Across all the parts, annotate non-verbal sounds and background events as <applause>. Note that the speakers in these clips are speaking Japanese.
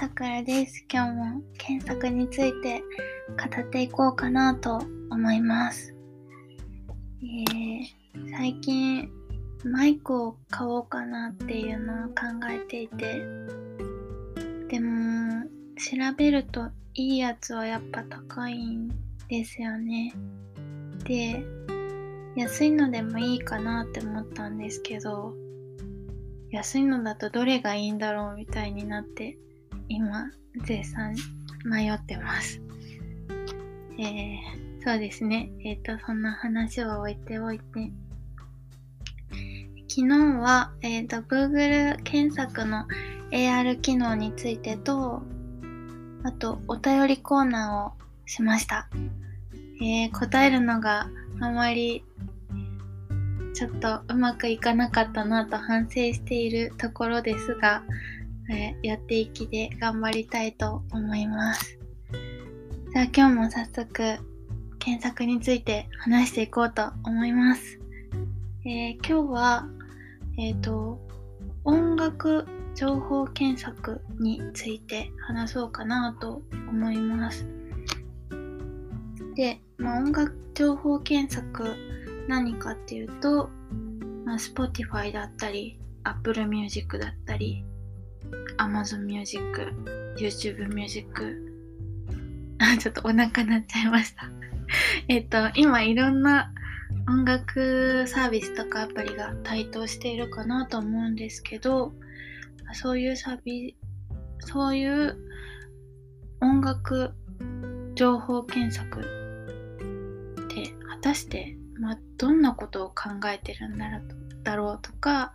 さくらです。今日も検索について語っていこうかなと思います。えー、最近マイクを買おうかなっていうのを考えていて、でも調べるといいやつはやっぱ高いんですよね。で、安いのでもいいかなって思ったんですけど、安いのだとどれがいいんだろうみたいになって今絶賛迷ってます。えー、そうですね。えっ、ー、と、そんな話は置いておいて。昨日は、えっ、ー、と、Google 検索の AR 機能についてと、あと、お便りコーナーをしました。えー、答えるのがあまりちょっとうまくいかなかったなと反省しているところですが、えやっていきで頑張りたいと思います。じゃあ今日も早速検索について話していこうと思います。えー、今日は、えっ、ー、と、音楽情報検索について話そうかなと思います。で、まあ、音楽情報検索何かっていうと、まあ、Spotify だったり、Apple Music だったり、Amazon Music、YouTube Music、ちょっとお腹鳴っちゃいました。<laughs> えっと、今いろんな音楽サービスとかアプリが台頭しているかなと思うんですけど、そういうサービス、そういう音楽情報検索って果たして、まあ、どんなことを考えてるんだろうとか、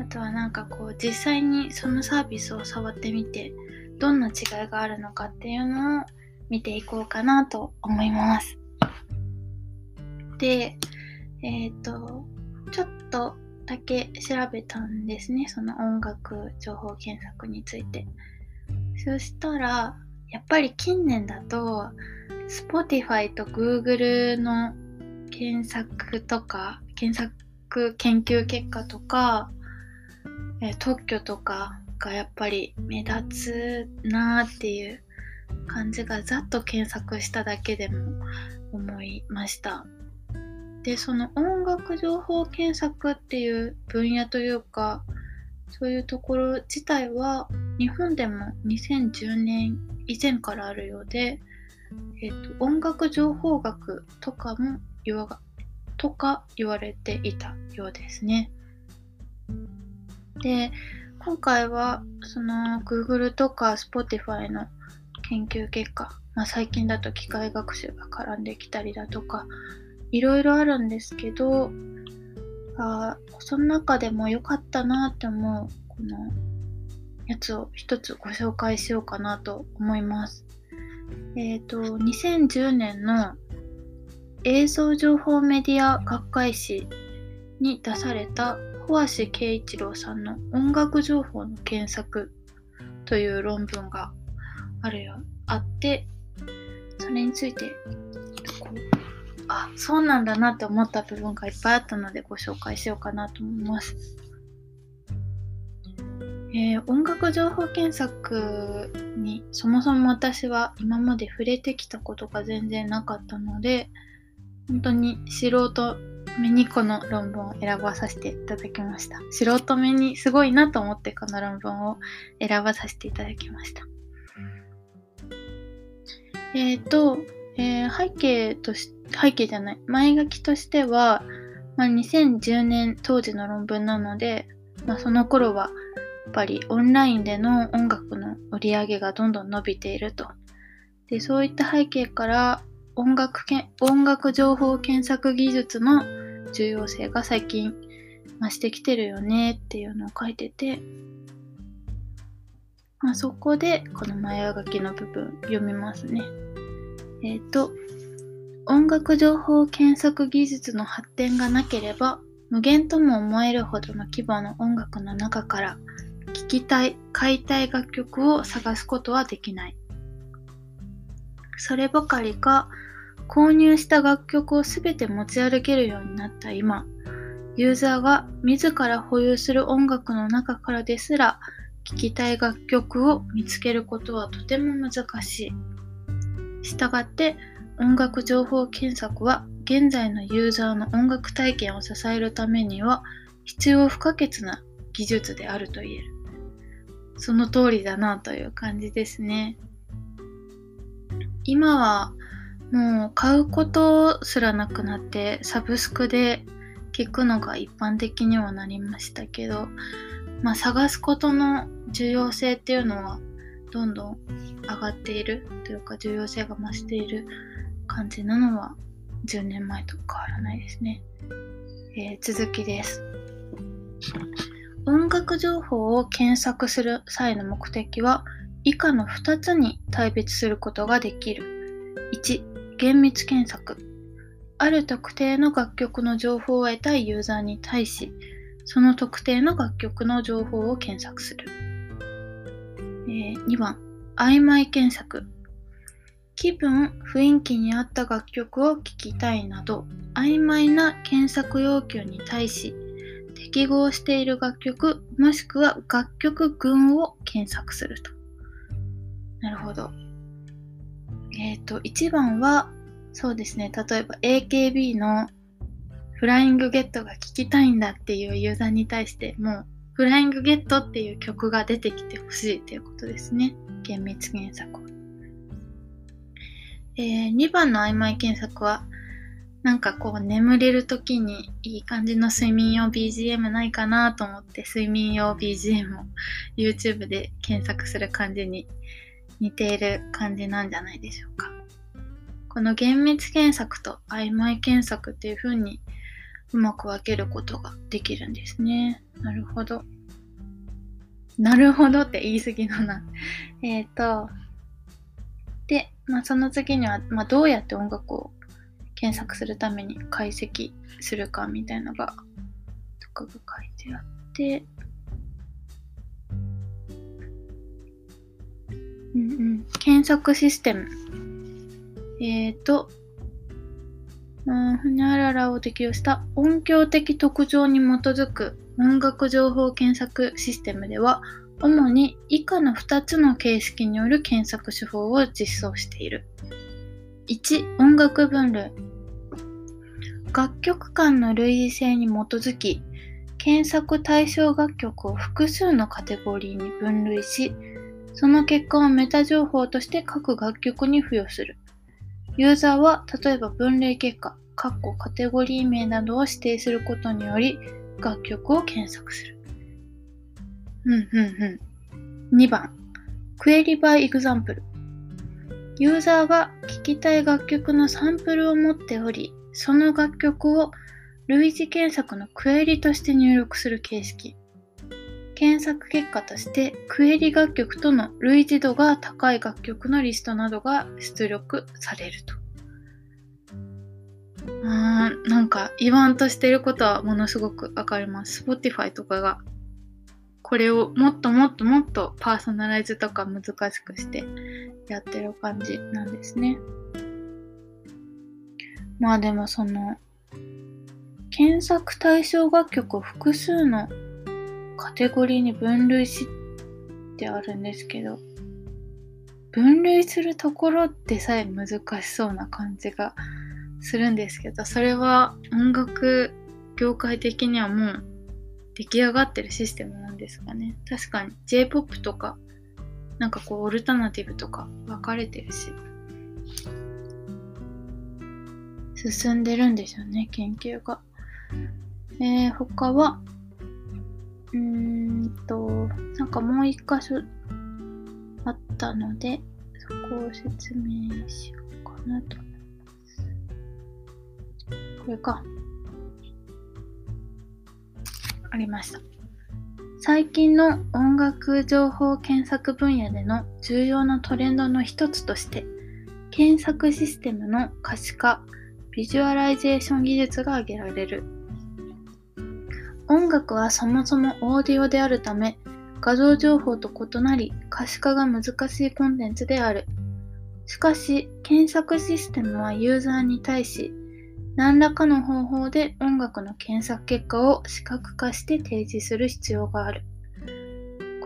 あとはなんかこう実際にそのサービスを触ってみてどんな違いがあるのかっていうのを見ていこうかなと思います。で、えっ、ー、と、ちょっとだけ調べたんですね。その音楽情報検索について。そしたら、やっぱり近年だと、Spotify と Google の検索とか、検索研究結果とか、え特許とかがやっぱり目立つなーっていう感じがざっと検索しただけでも思いました。でその音楽情報検索っていう分野というかそういうところ自体は日本でも2010年以前からあるようで、えーと、音楽情報学とかも言わとか言われていたようですね。で、今回はその Google とか Spotify の研究結果、まあ、最近だと機械学習が絡んできたりだとか、いろいろあるんですけど、あその中でも良かったなって思うこのやつを一つご紹介しようかなと思います。えっ、ー、と、2010年の映像情報メディア学会誌に出された小橋慶一郎さんの音楽情報の検索という論文があるよ、あって、それについて、あ、そうなんだなって思った部分がいっぱいあったのでご紹介しようかなと思います。えー、音楽情報検索にそもそも私は今まで触れてきたことが全然なかったので本当に素人目にこの論文を選ばさせていただきました。素人目にすごいなと思ってこの論文を選ばさせていただきました。えっ、ー、と、えー、背景とし、背景じゃない、前書きとしては、まあ、2010年当時の論文なので、まあ、その頃はやっぱりオンラインでの音楽の売り上げがどんどん伸びていると。で、そういった背景から音楽け音楽情報検索技術の重要性が最近増してきてるよねっていうのを書いてて、まあ、そこでこの前書きの部分読みますね。えっ、ー、と、音楽情報検索技術の発展がなければ無限とも思えるほどの規模の音楽の中から聴きたい、買いたい楽曲を探すことはできない。そればかりか購入した楽曲を全て持ち歩けるようになった今、ユーザーが自ら保有する音楽の中からですら、聴きたい楽曲を見つけることはとても難しい。したがって音楽情報検索は現在のユーザーの音楽体験を支えるためには必要不可欠な技術であると言える。その通りだなという感じですね。今はもう買うことすらなくなってサブスクで聞くのが一般的にはなりましたけど、まあ、探すことの重要性っていうのはどんどん上がっているというか重要性が増している感じなのは10年前と変わらないですね。えー、続きです。音楽情報を検索する際の目的は以下の2つに大別することができる。1、厳密検索。ある特定の楽曲の情報を得たいユーザーに対し、その特定の楽曲の情報を検索する。えー、2番、曖昧検索。気分、雰囲気に合った楽曲を聴きたいなど、曖昧な検索要求に対し、適合している楽曲、もしくは楽曲群を検索すると。なるほど。えっ、ー、と、1番は、そうですね、例えば AKB のフライングゲットが聴きたいんだっていうユーザーに対してもう、フライングゲットっていう曲が出てきてほしいということですね。厳密検索えー、2番の曖昧検索は、なんかこう眠れる時にいい感じの睡眠用 BGM ないかなと思って睡眠用 BGM を YouTube で検索する感じに似ている感じなんじゃないでしょうか。この厳密検索と曖昧検索っていう風にうまく分けることができるんですね。なるほど。なるほどって言い過ぎだな。<laughs> えっ、と、で、まあ、その次には、まあ、どうやって音楽を検索するために解析するかみたいのが、とかが書いてあって、うんうん、検索システム。えっ、ー、と、ふにゃららを適用した音響的特徴に基づく音楽情報検索システムでは、主に以下の2つの形式による検索手法を実装している。1、音楽分類。楽曲間の類似性に基づき、検索対象楽曲を複数のカテゴリーに分類し、その結果をメタ情報として各楽曲に付与する。ユーザーは例えば分類結果、カテゴリー名などを指定することにより楽曲を検索する。うんうんうん。2番、クエリバイエグザンプル。ユーザーが聴きたい楽曲のサンプルを持っており、その楽曲を類似検索のクエリとして入力する形式。検索結果としてクエリ楽曲との類似度が高い楽曲のリストなどが出力されると。あーなんか言わんとしてることはものすごくわかります。Spotify とかがこれをもっともっともっとパーソナライズとか難しくしてやってる感じなんですね。まあでもその検索対象楽曲複数のカテゴリーに分類しってあるんですけど分類するところってさえ難しそうな感じがするんですけどそれは音楽業界的にはもう出来上がってるシステムなんですかね。確かに J-POP とか、なんかこうオルタナティブとか分かれてるし、進んでるんでしょうね、研究が。えー、他は、うーんと、なんかもう一箇所あったので、そこを説明しようかなと思います。これか。ありました。最近の音楽情報検索分野での重要なトレンドの一つとして、検索システムの可視化、ビジュアライゼーション技術が挙げられる。音楽はそもそもオーディオであるため、画像情報と異なり可視化が難しいコンテンツである。しかし、検索システムはユーザーに対し、何らかの方法で音楽の検索結果を視覚化して提示する必要がある。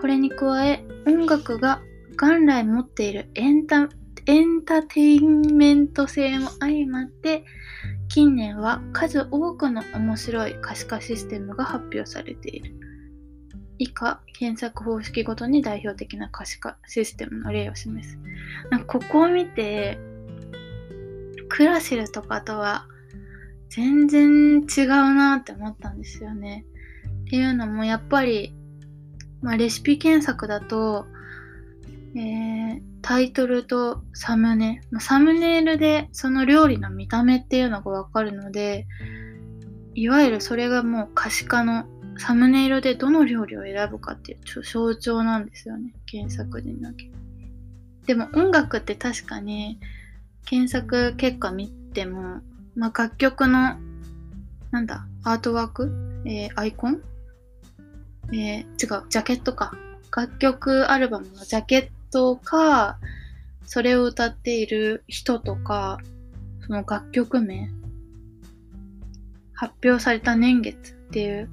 これに加え音楽が元来持っているエンタエンターテインメント性も相まって近年は数多くの面白い可視化システムが発表されている。以下、検索方式ごとに代表的な可視化システムの例を示す。なんかここを見て、クラシルとかとは全然違うなって思ったんですよね。っていうのもやっぱり、まあ、レシピ検索だと、えー、タイトルとサムネ、サムネイルでその料理の見た目っていうのがわかるので、いわゆるそれがもう可視化のサムネイルでどの料理を選ぶかっていう象徴なんですよね。検索時だけ。でも音楽って確かに検索結果見ても、まあ、楽曲のなんだ、アートワーク？えー、アイコン？えー、違う、ジャケットか。楽曲アルバムのジャケットトか、それを歌っている人とか、その楽曲名、発表された年月っていう、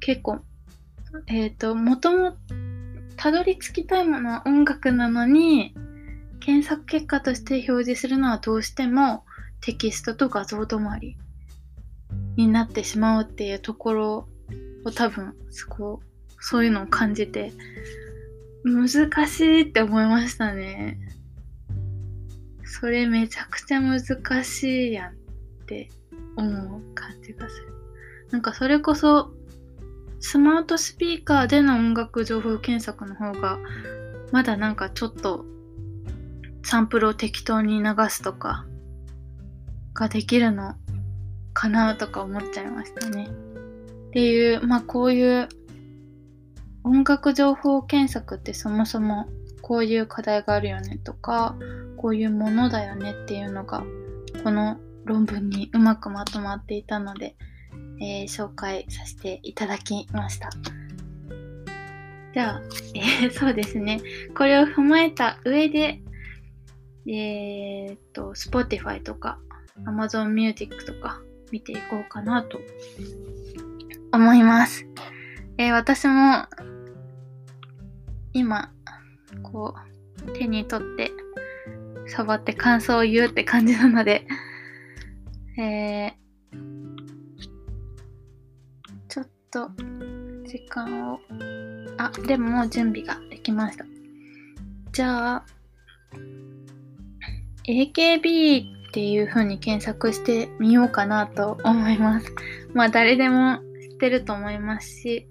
結構、えっ、ー、と、もとも、たどり着きたいものは音楽なのに、検索結果として表示するのはどうしてもテキストと画像止まりになってしまうっていうところを多分、そこ、そういうのを感じて、難しいって思いましたね。それめちゃくちゃ難しいやんって思う感じがする。なんかそれこそスマートスピーカーでの音楽情報検索の方がまだなんかちょっとサンプルを適当に流すとかができるのかなとか思っちゃいましたね。っていう、まあこういう音楽情報検索ってそもそもこういう課題があるよねとかこういうものだよねっていうのがこの論文にうまくまとまっていたので、えー、紹介させていただきました。じゃあ、えー、<laughs> そうですね。これを踏まえた上で、えー、っと、Spotify とか Amazon Music とか見ていこうかなと思います。えー、私も今、こう、手に取って、触って感想を言うって感じなので、えー、ちょっと、時間を、あ、でももう準備ができました。じゃあ、AKB っていう風に検索してみようかなと思います。まあ誰でも知ってると思いますし、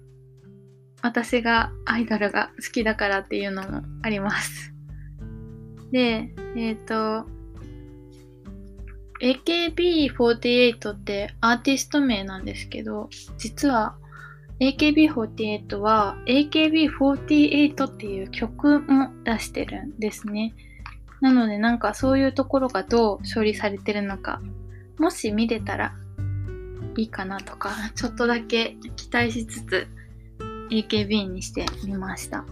私がアイドルが好きだからっていうのもあります。で、えっ、ー、と、AKB48 ってアーティスト名なんですけど、実は AKB48 は AKB48 っていう曲も出してるんですね。なのでなんかそういうところがどう処理されてるのか、もし見れたらいいかなとか、ちょっとだけ期待しつつ AKB にしてみました。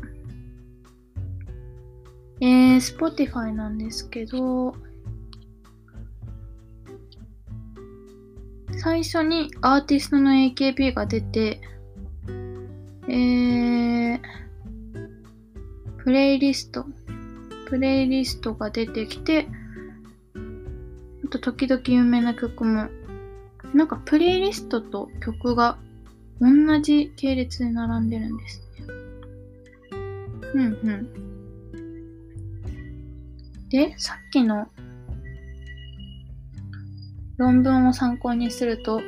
えー、Spotify なんですけど、最初にアーティストの AKB が出て、えー、プレイリスト、プレイリストが出てきて、あと時々有名な曲も、なんかプレイリストと曲が同じ系列で並んでるんですね。うんうん。で、さっきの論文を参考にすると、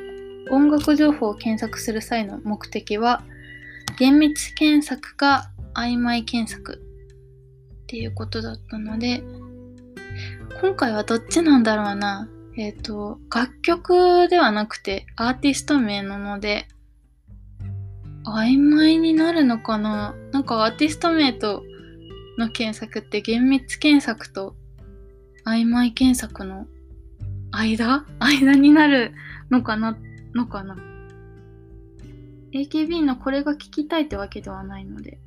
音楽情報を検索する際の目的は、厳密検索か曖昧検索っていうことだったので、今回はどっちなんだろうな。えっ、ー、と、楽曲ではなくてアーティスト名なので、曖昧になるのかな？なんかアーティスト名との検索って厳密検索と曖昧検索の間？間になるのかな？のかな ?AKB のこれが聞きたいってわけではないので。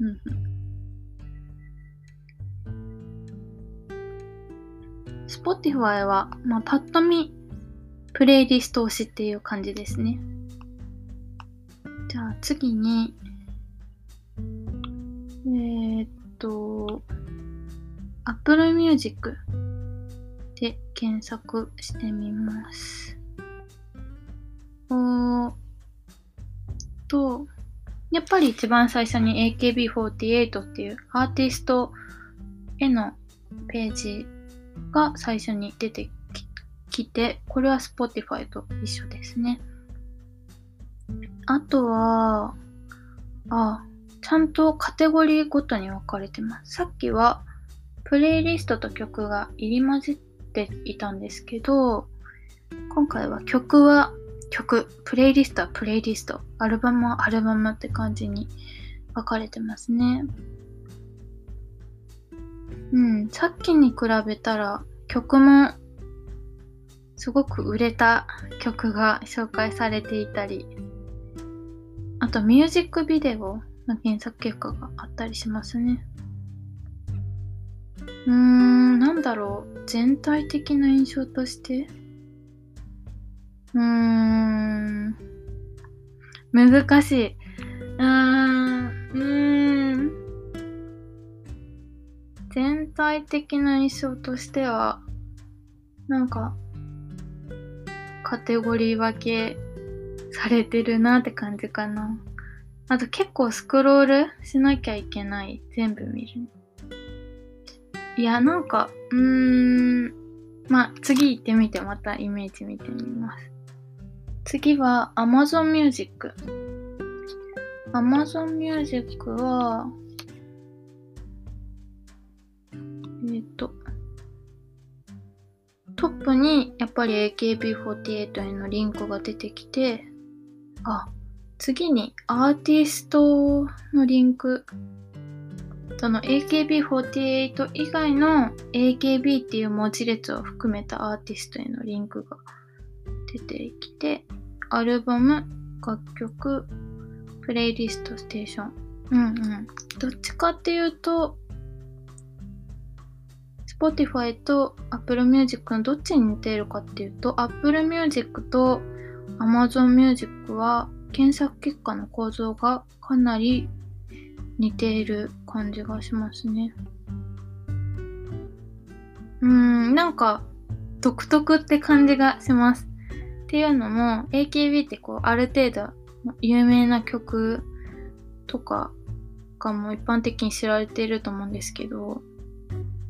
うん。Spotify は、まあ、パッと見、プレイリスト推しっていう感じですね。じゃあ次に、えっと、Apple Music で検索してみます。おと、やっぱり一番最初に AKB48 っていうアーティストへのページが最初に出てきて、これは Spotify と一緒ですね。あとは、あ、ちゃんとカテゴリーごとに分かれてます。さっきはプレイリストと曲が入り混じっていたんですけど、今回は曲は曲、プレイリストはプレイリスト、アルバムはアルバムって感じに分かれてますね。うん、さっきに比べたら曲もすごく売れた曲が紹介されていたり、あとミュージックビデオの検索結果があったりしますね。うーん、なんだろう。全体的な印象としてうーん。難しい。うーん。うーん。全体的な印象としては、なんか、カテゴリー分けされてるなって感じかな。あと結構スクロールしなきゃいけない。全部見る。いや、なんか、うーん。まあ、次行ってみてまたイメージ見てみます。次は Amazon Music。Amazon Music は、えっ、と、トップにやっぱり AKB48 へのリンクが出てきて、あ、次にアーティストのリンク。その AKB48 以外の AKB っていう文字列を含めたアーティストへのリンクが出てきて、アルバム、楽曲、プレイリスト、ステーション。うんうん。どっちかっていうと、Spotify と Apple Music のどっちに似ているかっていうと、Apple Music と Amazon Music は検索結果の構造がかなり似ている感じがしますね。うーん、なんか独特って感じがします。っていうのも AKB ってこうある程度有名な曲とかがもう一般的に知られていると思うんですけど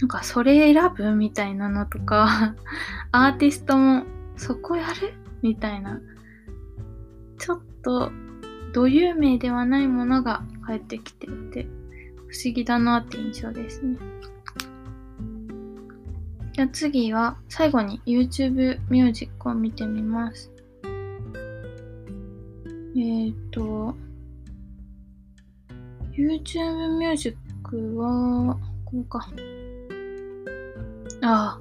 なんかそれ選ぶみたいなのとか <laughs> アーティストもそこやるみたいなちょっとど有名ではないものが返ってきていて不思議だなって印象ですね。じゃあ次は最後に YouTube ミュージックを見てみます。えっ、と、YouTube ミュージックは、これか。ああ、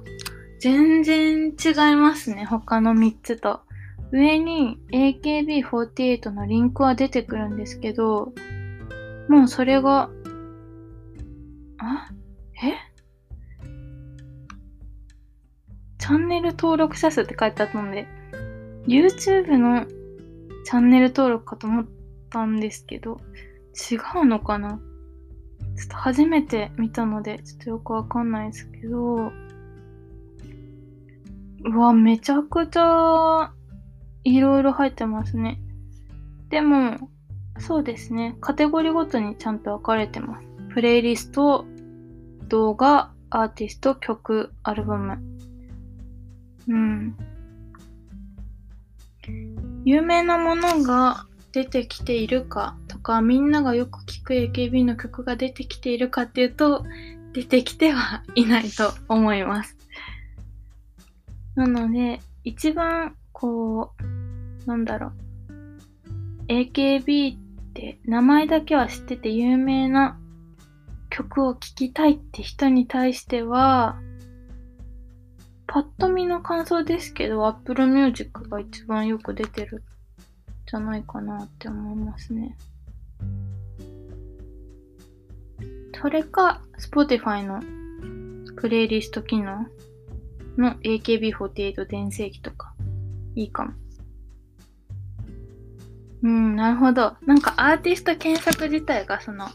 全然違いますね。他の3つと。上に AKB48 のリンクは出てくるんですけど、もうそれが、あ？え？チャンネル登録者数って書いてあったので、YouTube のチャンネル登録かと思ったんですけど、違うのかな？ちょっと初めて見たので、ちょっとよくわかんないですけど、うわ、めちゃくちゃいろいろ入ってますね。でも、そうですね。カテゴリーごとにちゃんと分かれてます。プレイリスト、動画、アーティスト、曲、アルバム。うん。有名なものが出てきているかとか、みんながよく聴く AKB の曲が出てきているかっていうと、出てきてはいないと思います。なので、一番こう、なんだろう。AKB って名前だけは知ってて有名な曲を聴きたいって人に対しては、パッと見の感想ですけど、Apple Music が一番よく出てるじゃないかなって思いますね。それか、Spotify のプレイリスト機能の AKB48 全盛期とか、いいかも。うん、なるほど。なんかアーティスト検索自体がその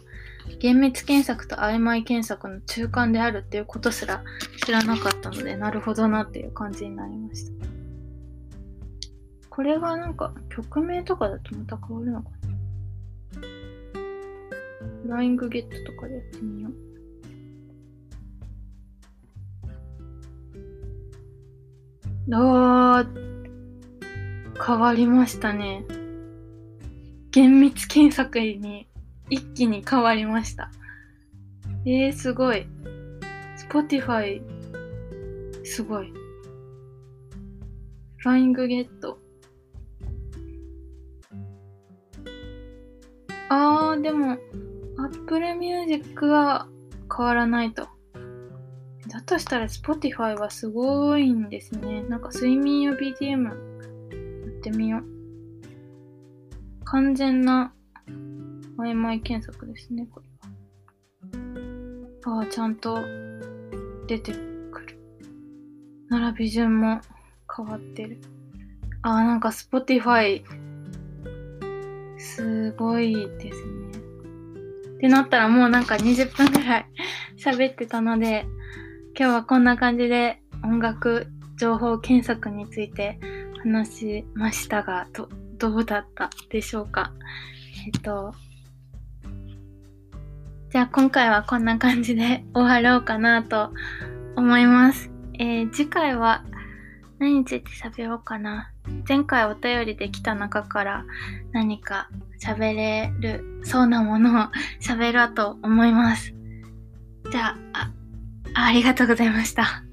厳密検索と曖昧検索の中間であるっていうことすら知らなかったので、なるほどなっていう感じになりました。これがなんか曲名とかだとまた変わるのかなフライングゲットとかでやってみよう。あー、変わりましたね。厳密検索に一気に変わりました。えー、すごい。Spotify、すごい。フライングゲット。あー、でも、Apple Music は変わらないと。だとしたら Spotify はすごいんですね。なんか睡眠用 BGM ってみよう。完全な曖昧検索ですね、これは。ああ、ちゃんと出てくる。並び順も変わってる。ああ、なんか Spotify すごいですね。ってなったらもうなんか20分ぐらい <laughs> 喋ってたので、今日はこんな感じで音楽情報検索について話しましたが、どどうだったでしょうか？えっと、じゃあ今回はこんな感じで終わろうかなと思います。えー、次回は何について喋ろうかな？前回お便りできた中から何か喋れるそうなものを喋ろうと思います。じゃ、あありがとうございました。